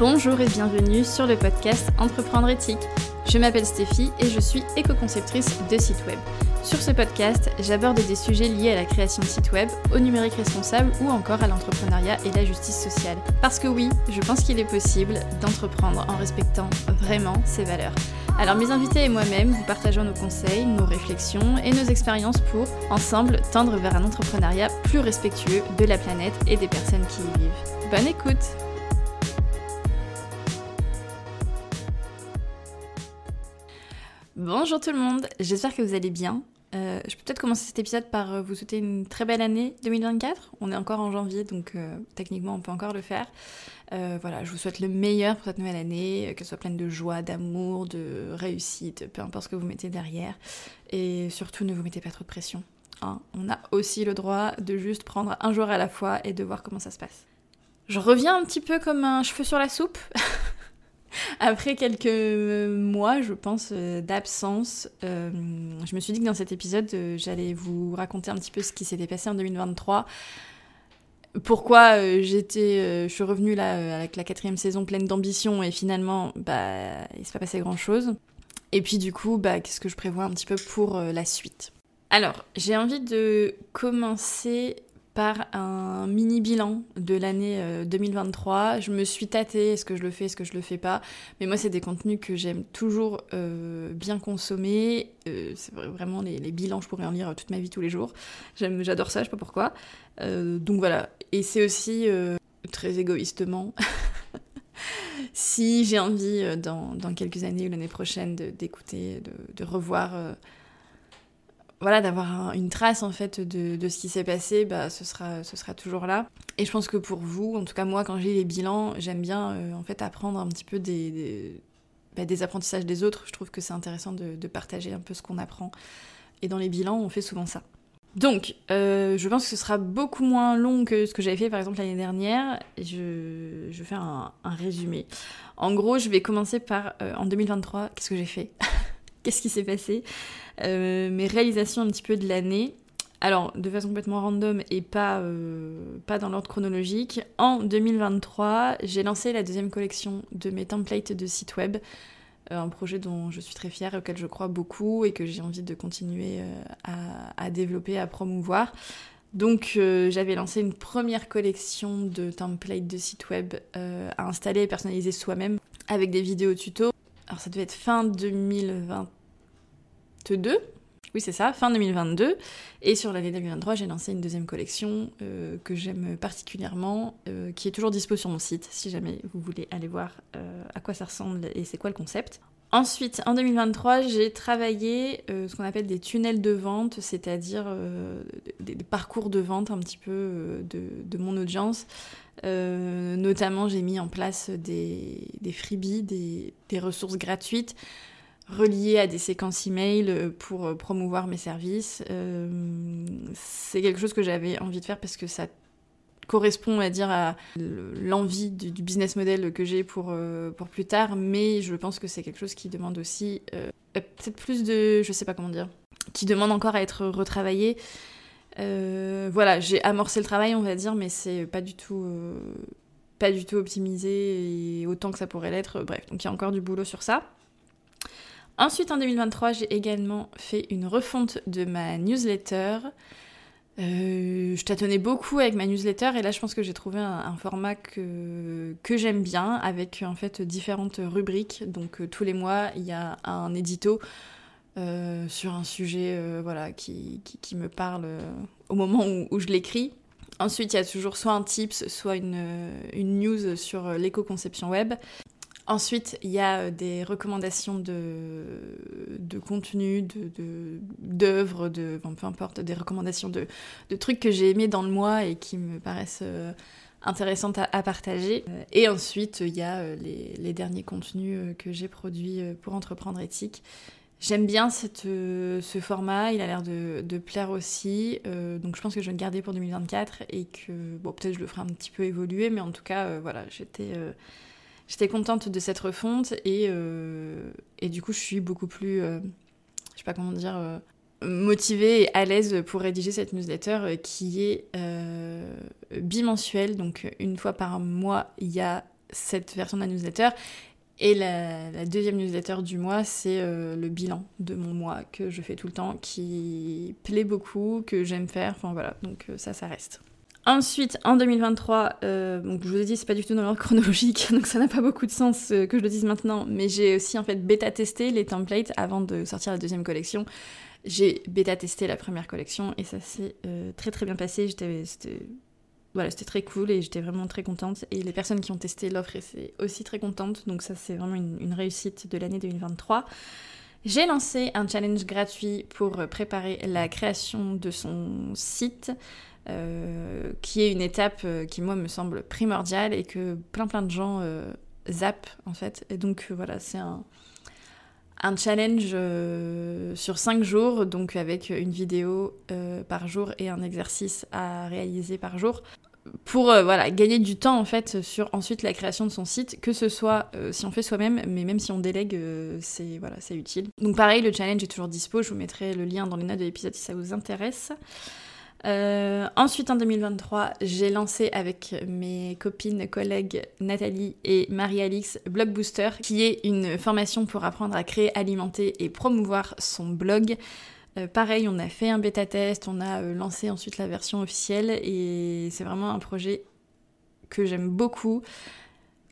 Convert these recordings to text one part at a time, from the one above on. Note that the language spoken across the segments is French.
Bonjour et bienvenue sur le podcast Entreprendre éthique. Je m'appelle Stéphie et je suis éco-conceptrice de site web. Sur ce podcast, j'aborde des sujets liés à la création de sites web, au numérique responsable ou encore à l'entrepreneuriat et la justice sociale. Parce que oui, je pense qu'il est possible d'entreprendre en respectant vraiment ses valeurs. Alors mes invités et moi-même vous partageons nos conseils, nos réflexions et nos expériences pour, ensemble, tendre vers un entrepreneuriat plus respectueux de la planète et des personnes qui y vivent. Bonne écoute Bonjour tout le monde, j'espère que vous allez bien. Euh, je peux peut-être commencer cet épisode par euh, vous souhaiter une très belle année 2024. On est encore en janvier, donc euh, techniquement on peut encore le faire. voilà, je vous souhaite le meilleur pour cette nouvelle année, qu'elle soit pleine de joie, d'amour, de réussite, peu importe ce que vous mettez derrière. Et surtout, ne vous mettez pas trop de pression. Hein. On a aussi le droit de juste prendre un jour à la fois et de voir comment ça se passe. Je reviens un petit peu comme un cheveu sur la soupe. Après quelques mois, je pense, euh, d'absence, euh, je me suis dit que dans cet épisode, euh, j'allais vous raconter un petit peu ce qui s'était passé en 2023. Pourquoi j'étais, je suis revenue là avec la quatrième saison pleine d'ambition et finalement, bah, il s'est pas passé grand chose. Et puis du coup, bah, qu'est-ce que je prévois un petit peu pour la suite? Alors, j'ai envie de commencer par un mini bilan de l'année 2023. Euh, je me suis tâtée, est-ce que je le fais, est-ce que je le fais pas. Mais moi, c'est des contenus que j'aime toujours euh, bien consommer. Euh, c'est vraiment les, bilans, je pourrais en lire toute ma vie, tous les jours. J'adore ça, je sais pas pourquoi. donc voilà. Et c'est aussi très égoïstement. si j'ai envie dans, quelques années ou l'année prochaine d'écouter, de, revoir voilà, d'avoir une trace en fait de, ce qui s'est passé, bah, ce, sera, ce sera toujours là. Et je pense que pour vous, en tout cas moi, quand j'ai les bilans, j'aime bien euh, en fait apprendre un petit peu des, bah, des, apprentissages des autres. Je trouve que c'est intéressant de, partager un peu ce qu'on apprend. Et dans les bilans, on fait souvent ça. Donc, euh, je pense que ce sera beaucoup moins long que ce que j'avais fait par exemple l'année dernière. Je, je fais un, un, résumé. En gros, je vais commencer par euh, en 2023, qu'est-ce que j'ai fait? Qu'est-ce qui s'est passé euh, Mes réalisations un petit peu de l'année. Alors, de façon complètement random et pas, euh, pas dans l'ordre chronologique, en 2023, j'ai lancé la deuxième collection de mes templates de site web. Euh, un projet dont je suis très fière et auquel je crois beaucoup et que j'ai envie de continuer à, développer, à promouvoir. Donc j'avais lancé une première collection de templates de site web à installer et personnaliser soi-même avec des vidéos tuto alors ça devait être fin 2022. Oui, c'est ça, fin 2022. Et sur l'année 2023, j'ai lancé une deuxième collection euh, que j'aime particulièrement, euh, qui est toujours dispo sur mon site, si jamais vous voulez aller voir euh, à quoi ça ressemble et c'est quoi le concept. Ensuite, en 2023, j'ai travaillé ce qu'on appelle des tunnels de vente, c'est-à-dire des, parcours de vente un petit peu de, mon audience. Notamment, j'ai mis en place des, freebies, des, ressources gratuites reliées à des séquences email pour promouvoir mes services. c'est quelque chose que j'avais envie de faire parce que ça correspond, à dire, à l'envie du, business model que j'ai pour, euh, pour plus tard, mais je pense que c'est quelque chose qui demande aussi euh, peut-être plus de, je sais pas comment dire, qui demande encore à être retravaillé. Euh, voilà, j'ai amorcé le travail, on va dire, mais c'est pas du tout, pas du tout optimisé autant que ça pourrait l'être. Bref, donc il y a encore du boulot sur ça. Ensuite, en 2023, j'ai également fait une refonte de ma newsletter. Euh, je tâtonnais beaucoup avec ma newsletter et là je pense que j'ai trouvé un, format que, j'aime bien avec en fait différentes rubriques. Donc euh, tous les mois il y a un édito euh, sur un sujet voilà, qui, qui, me parle au moment où, je l'écris. Ensuite il y a toujours soit un tips, soit une, une news sur l'éco-conception web. Ensuite, il y a euh, des recommandations de, de contenu, d'œuvres, de, de, peu importe, des recommandations de, de trucs que j'ai aimés dans le mois et qui me paraissent euh, intéressantes à, partager. Euh, et ensuite, il y a les, les derniers contenus que j'ai produits pour Entreprendre Éthique. J'aime bien cette, ce format, il a l'air de, plaire aussi, donc je pense que je vais le garder pour 2024 et que, peut-être je le ferai un petit peu évoluer, mais en tout cas, voilà, j'étais contente de cette refonte et, euh, et du coup je suis beaucoup plus, euh, je sais pas comment dire, euh, motivée et à l'aise pour rédiger cette newsletter qui est bimensuelle. Donc une fois par mois, il y a cette version de la newsletter. Et la, deuxième newsletter du mois, c'est euh, le bilan de mon mois que je fais tout le temps, qui plaît beaucoup, que j'aime faire. Enfin voilà, donc euh, ça, ça reste. Ensuite, en 2023, euh, donc je vous ai dit, c'est pas du tout dans l'ordre chronologique, donc ça n'a pas beaucoup de sens que je le dise maintenant, mais j'ai aussi en fait bêta-testé les templates avant de sortir la deuxième collection. J'ai bêta-testé la première collection et ça s'est très très bien passé. J'étais voilà, c'était très cool et j'étais vraiment très contente. Et les personnes qui ont testé l'offre étaient aussi très contentes. Donc ça, c'est vraiment une, réussite de l'année 2023. J'ai lancé un challenge gratuit pour préparer la création de son site, euh, qui est une étape euh, qui, moi, me semble primordiale et que plein plein de gens euh, zappent, en fait. Et donc, voilà, c'est un, un challenge sur 5 jours, donc avec une vidéo par jour et un exercice à réaliser par jour pour euh, voilà gagner du temps en fait sur ensuite la création de son site que ce soit euh, si on fait soi-même mais même si on délègue euh, c'est voilà c'est utile. Donc pareil le challenge est toujours dispo je vous mettrai le lien dans les notes de l'épisode si ça vous intéresse ensuite en 2023 j'ai lancé avec mes copines collègues Nathalie et Marie-Alix Blogbooster qui est une formation pour apprendre à créer alimenter et promouvoir son blog. Euh, pareil, on a fait un bêta test, on a euh, lancé ensuite la version officielle et c'est vraiment un projet que j'aime beaucoup,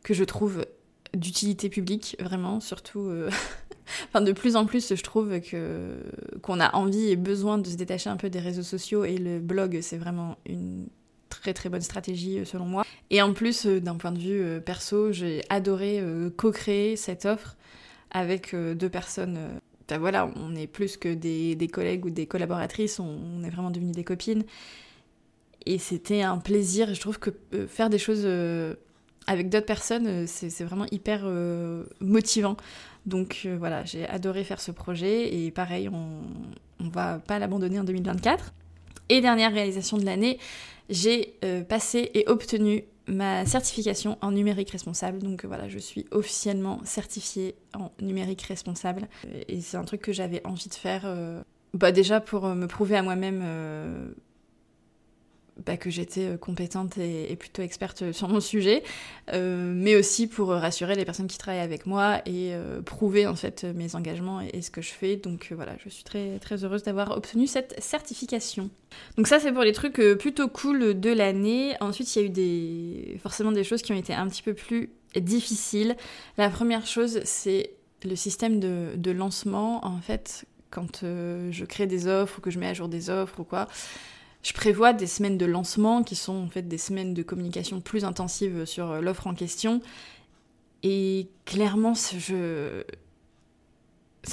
que je trouve d'utilité publique, vraiment, surtout. Euh, enfin, de plus en plus, je trouve que qu'on a envie et besoin de se détacher un peu des réseaux sociaux et le blog, c'est vraiment une très très bonne stratégie selon moi. Et en plus, d'un point de vue perso, j'ai adoré co-créer cette offre avec deux personnes voilà, on est plus que des, collègues ou des collaboratrices, on, est vraiment devenus des copines. Et c'était un plaisir. Je trouve que euh, faire des choses euh, avec d'autres personnes, euh, c'est vraiment hyper motivant. Donc voilà, j'ai adoré faire ce projet et pareil, on, on va pas l'abandonner en 2024. Et dernière réalisation de l'année, j'ai passé et obtenu ma certification en numérique responsable. Donc voilà, je suis officiellement certifiée en numérique responsable. Et c'est un truc que j'avais envie de faire, euh, bah déjà pour me prouver à moi-même euh, bah, que j'étais euh, compétente et, plutôt experte sur mon sujet, euh, mais aussi pour rassurer les personnes qui travaillent avec moi et euh, prouver en fait mes engagements et, ce que je fais. Donc voilà, je suis très très heureuse d'avoir obtenu cette certification. Donc ça c'est pour les trucs plutôt cool de l'année. Ensuite il y a eu des forcément des choses qui ont été un petit peu plus difficiles. La première chose c'est le système de, de lancement en fait quand je crée des offres ou que je mets à jour des offres ou quoi je prévois des semaines de lancement qui sont en fait des semaines de communication plus intensive sur euh, l'offre en question. Et clairement, ça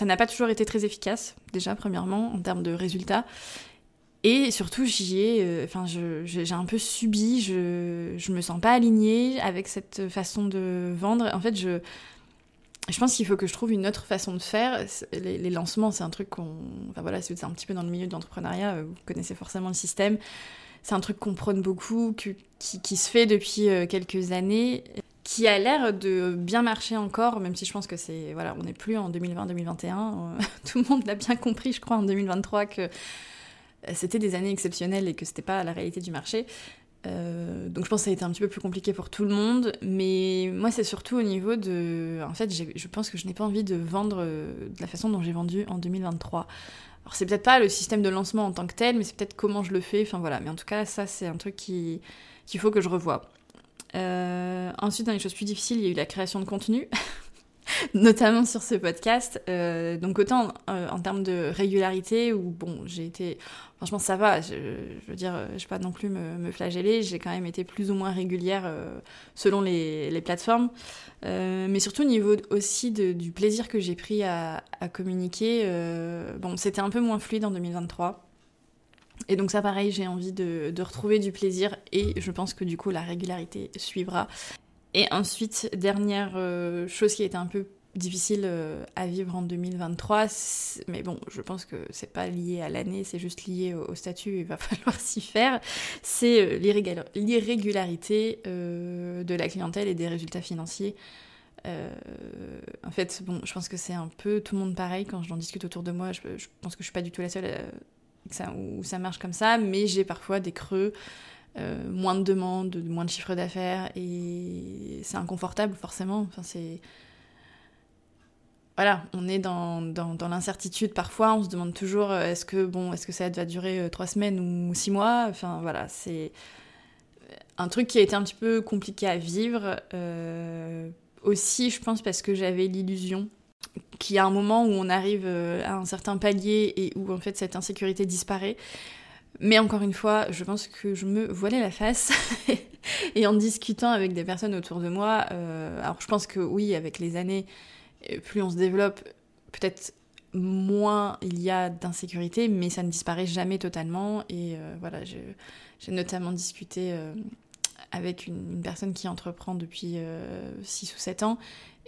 n'a pas toujours été très efficace, déjà, premièrement, en termes de résultats. Et surtout, j'y ai, euh, un peu subi, je, je me sens pas alignée avec cette façon de vendre. En fait, je, je pense qu'il faut que je trouve une autre façon de faire. Les, lancements, c'est un truc qu'on. Enfin voilà, c'est un petit peu dans le milieu de l'entrepreneuriat, euh, vous connaissez forcément le système. C'est un truc qu'on prône beaucoup, qui, qui, se fait depuis euh, quelques années, qui a l'air de bien marcher encore, même si je pense que c'est. Voilà, on n'est plus en 2020-2021. Euh, tout le monde l'a bien compris, je crois, en 2023, que c'était des années exceptionnelles et que c'était pas la réalité du marché. Euh, donc je pense que ça a été un petit peu plus compliqué pour tout le monde, mais moi c'est surtout au niveau de... En fait, je pense que je n'ai pas envie de vendre euh, de la façon dont j'ai vendu en 2023. Alors c'est peut-être pas le système de lancement en tant que tel, mais c'est peut-être comment je le fais, enfin voilà. Mais en tout cas, ça c'est un truc qu'il faut que je revoie. Euh, ensuite, dans les choses plus difficiles, il y a eu la création de contenu. notamment sur ce podcast. Euh, donc autant euh, en termes de régularité, où bon, j'ai été... Franchement, ça va, je, veux dire, je vais pas non plus me, flageller, j'ai quand même été plus ou moins régulière euh, selon les, plateformes. mais surtout au niveau aussi du plaisir que j'ai pris à, communiquer, bon, c'était un peu moins fluide en 2023. Et donc ça pareil, j'ai envie de, de, retrouver du plaisir et je pense que du coup la régularité suivra. Et ensuite, dernière euh, chose qui a été un peu difficile euh, à vivre en 2023, mais bon, je pense que c'est pas lié à l'année, c'est juste lié au, statut, il va falloir s'y faire, c'est euh, l'irrégularité de la clientèle et des résultats financiers. en fait, bon, je pense que c'est un peu tout le monde pareil quand j'en discute autour de moi. Je, pense que je suis pas du tout la seule où ça marche comme ça, mais j'ai parfois des creux moins de demandes, moins de chiffre d'affaires, et c'est inconfortable forcément. Enfin, c'est voilà, on est dans, dans, l'incertitude parfois, on se demande toujours euh, est-ce que bon, est-ce que ça va durer euh, trois semaines ou six mois? Enfin voilà, c'est un truc qui a été un petit peu compliqué à vivre. Euh, aussi, je pense parce que j'avais l'illusion qu'il y a un moment où on arrive à un certain palier et où en fait cette insécurité disparaît. Mais encore une fois, je pense que je me voilais la face. et en discutant avec des personnes autour de moi, alors je pense que oui, avec les années, plus on se développe, peut-être moins il y a d'insécurité, mais ça ne disparaît jamais totalement. Et euh, voilà, j'ai notamment discuté euh, avec une, personne qui entreprend depuis 6 euh, ou 7 ans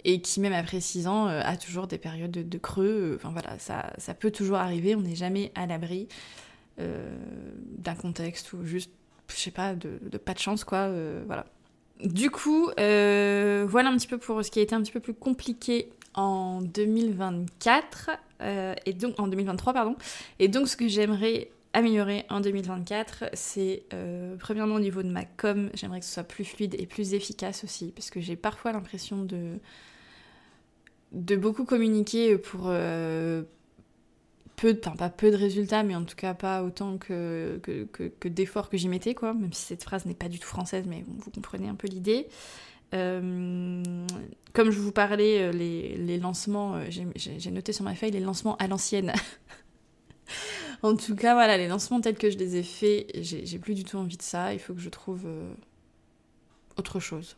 et qui, même après 6 ans, a toujours des périodes de, creux. Enfin voilà, ça, peut toujours arriver, on n'est jamais à l'abri d'un contexte ou juste, je sais pas, de, pas de chance, quoi. voilà. Du coup, voilà un petit peu pour ce qui a été un petit peu plus compliqué en 2024, euh, et donc en 2023, pardon. Et donc ce que j'aimerais améliorer en 2024, c'est euh, premièrement au niveau de ma com, j'aimerais que ce soit plus fluide et plus efficace aussi, parce que j'ai parfois l'impression de de beaucoup communiquer pour euh, peu, enfin pas peu de résultats, mais en tout cas pas autant que, d'efforts que j'y mettais, quoi, même si cette phrase n'est pas du tout française, mais vous comprenez un peu l'idée. Euh, comme je vous parlais, euh, les, lancements, euh, j'ai noté sur ma feuille les lancements à l'ancienne. en tout cas, voilà, les lancements tels que je les ai faits, j'ai plus du tout envie de ça. Il faut que je trouve autre chose.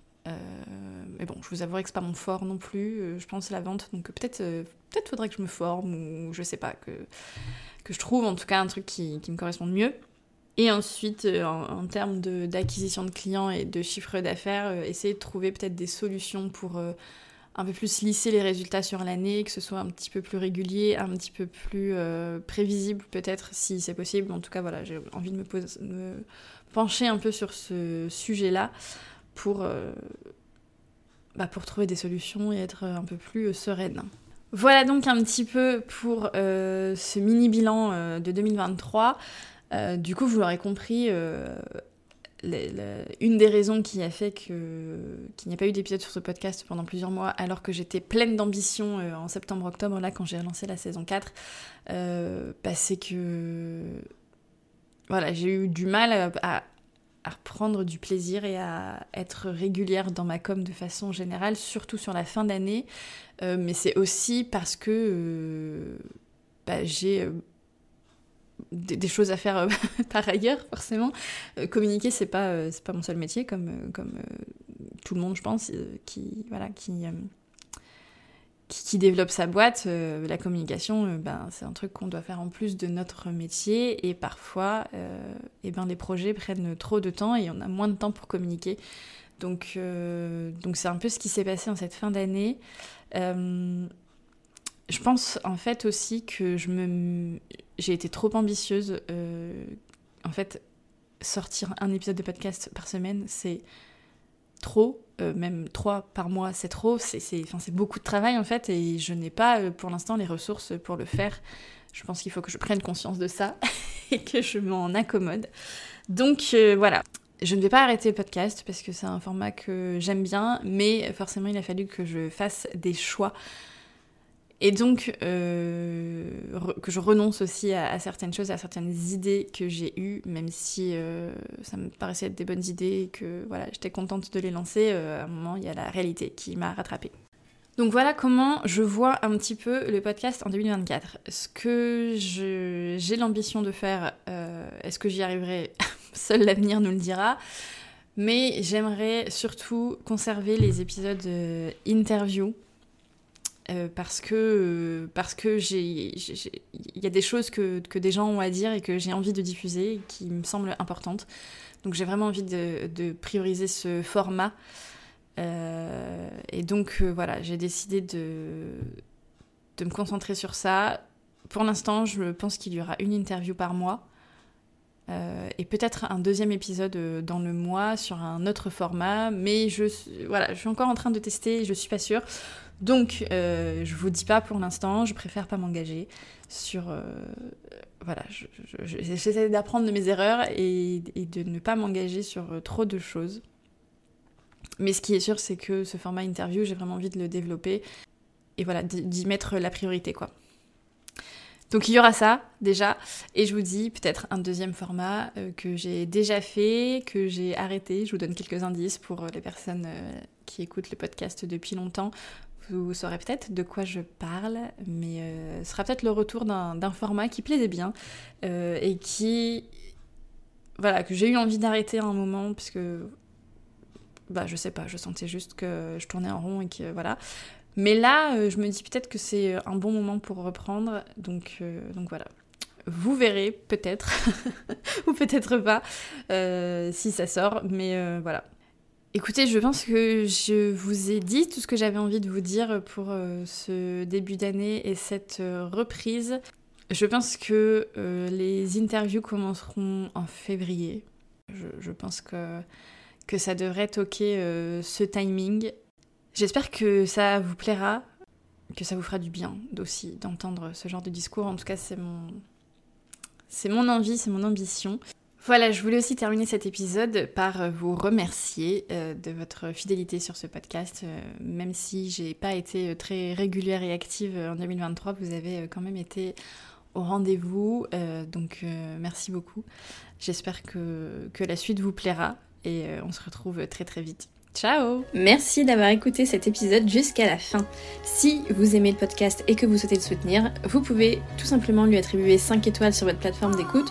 Mais bon, je vous avouerai que c'est pas mon fort non plus. je pense la vente, donc peut-être peut-être faudrait que je me forme ou je sais pas que que je trouve en tout cas un truc qui, qui me corresponde mieux. Et ensuite, euh, en, termes d'acquisition de, clients et de chiffre d'affaires, euh, essayer de trouver peut-être des solutions pour euh, un peu plus lisser les résultats sur l'année, que ce soit un petit peu plus régulier, un petit peu plus prévisible peut-être si c'est possible. En tout cas, voilà, j'ai envie de me, pencher un peu sur ce sujet-là pour, bah, pour trouver des solutions et être un peu plus sereine. Voilà donc un petit peu pour ce mini bilan de 2023. Euh, du coup, vous l'aurez compris, euh, une des raisons qui a fait qu'il n'y a pas eu d'épisode sur ce podcast pendant plusieurs mois, alors que j'étais pleine d'ambition euh, en septembre-octobre, là, quand j'ai relancé la saison 4, bah, c'est que j'ai eu du mal à, reprendre du plaisir et à être régulière dans ma com de façon générale, surtout sur la fin d'année. mais c'est aussi parce que bah, j'ai des, choses à faire euh, par ailleurs, forcément. Euh, communiquer, c'est pas, euh, pas mon seul métier, comme, comme tout le monde, je pense, qui, voilà, qui, qui, développe sa boîte. la communication, ben, c'est un truc qu'on doit faire en plus de notre métier. Et parfois, et eh ben, les projets prennent trop de temps et on a moins de temps pour communiquer. Donc, donc c'est un peu ce qui s'est passé en cette fin d'année. Je pense en fait aussi que je me j'ai été trop ambitieuse. Euh, en fait, sortir un épisode de podcast par semaine, c'est trop. Euh, même trois par mois, c'est trop. C'est beaucoup de travail en fait, et je n'ai pas euh, pour l'instant les ressources pour le faire. Je pense qu'il faut que je prenne conscience de ça et que je m'en accommode. Donc voilà. Je ne vais pas arrêter le podcast parce que c'est un format que j'aime bien, mais forcément il a fallu que je fasse des choix et donc, euh, que je renonce aussi à, certaines choses, à certaines idées que j'ai eues, même si euh, ça me paraissait être des bonnes idées et que voilà, j'étais contente de les lancer, euh, à un moment, il y a la réalité qui m'a rattrapée. Donc voilà comment je vois un petit peu le podcast en 2024. Ce que j'ai l'ambition de faire, est-ce que j'y arriverai? Seul l'avenir nous le dira. Mais j'aimerais surtout conserver les épisodes interview euh, parce que euh, parce que il y a des choses que, que, des gens ont à dire et que j'ai envie de diffuser qui me semblent importantes. Donc j'ai vraiment envie de, de, prioriser ce format. Euh, et donc voilà, j'ai décidé de, de me concentrer sur ça. Pour l'instant, je pense qu'il y aura une interview par mois. et peut-être un deuxième épisode dans le mois sur un autre format, mais je, voilà, je suis encore en train de tester, je suis pas sûre. Donc, euh, je vous dis pas pour l'instant, je préfère pas m'engager sur, euh, voilà, j'essaie d'apprendre de mes erreurs et, de ne pas m'engager sur euh, trop de choses. Mais ce qui est sûr, c'est que ce format interview, j'ai vraiment envie de le développer et voilà, d'y mettre la priorité, quoi. Donc il y aura ça déjà, et je vous dis peut-être un deuxième format euh, que j'ai déjà fait, que j'ai arrêté. Je vous donne quelques indices pour les personnes qui écoutent le podcast depuis longtemps vous saurez peut-être de quoi je parle, mais euh, ce sera peut-être le retour d'un format qui plaisait bien euh, et qui. Voilà, que j'ai eu envie d'arrêter à un moment, puisque. Bah, je sais pas, je sentais juste que je tournais en rond et que voilà. Mais là, euh, je me dis peut-être que c'est un bon moment pour reprendre, donc, donc voilà. Vous verrez peut-être, ou peut-être pas, si ça sort, mais voilà. Écoutez, je pense que je vous ai dit tout ce que j'avais envie de vous dire pour euh, ce début d'année et cette euh, reprise. Je pense que euh, les interviews commenceront en février. Je, pense que, que ça devrait toquer ce timing. J'espère que ça vous plaira, que ça vous fera du bien aussi d'entendre ce genre de discours. En tout cas, c'est mon, c'est mon envie, c'est mon ambition. Voilà, je voulais aussi terminer cet épisode par vous remercier euh, de votre fidélité sur ce podcast. Euh, même si j'ai pas été très régulière et active en 2023, vous avez quand même été au rendez-vous. Euh, donc merci beaucoup. J'espère que, que la suite vous plaira et on se retrouve très très vite. Ciao Merci d'avoir écouté cet épisode jusqu'à la fin. Si vous aimez le podcast et que vous souhaitez le soutenir, vous pouvez tout simplement lui attribuer 5 étoiles sur votre plateforme d'écoute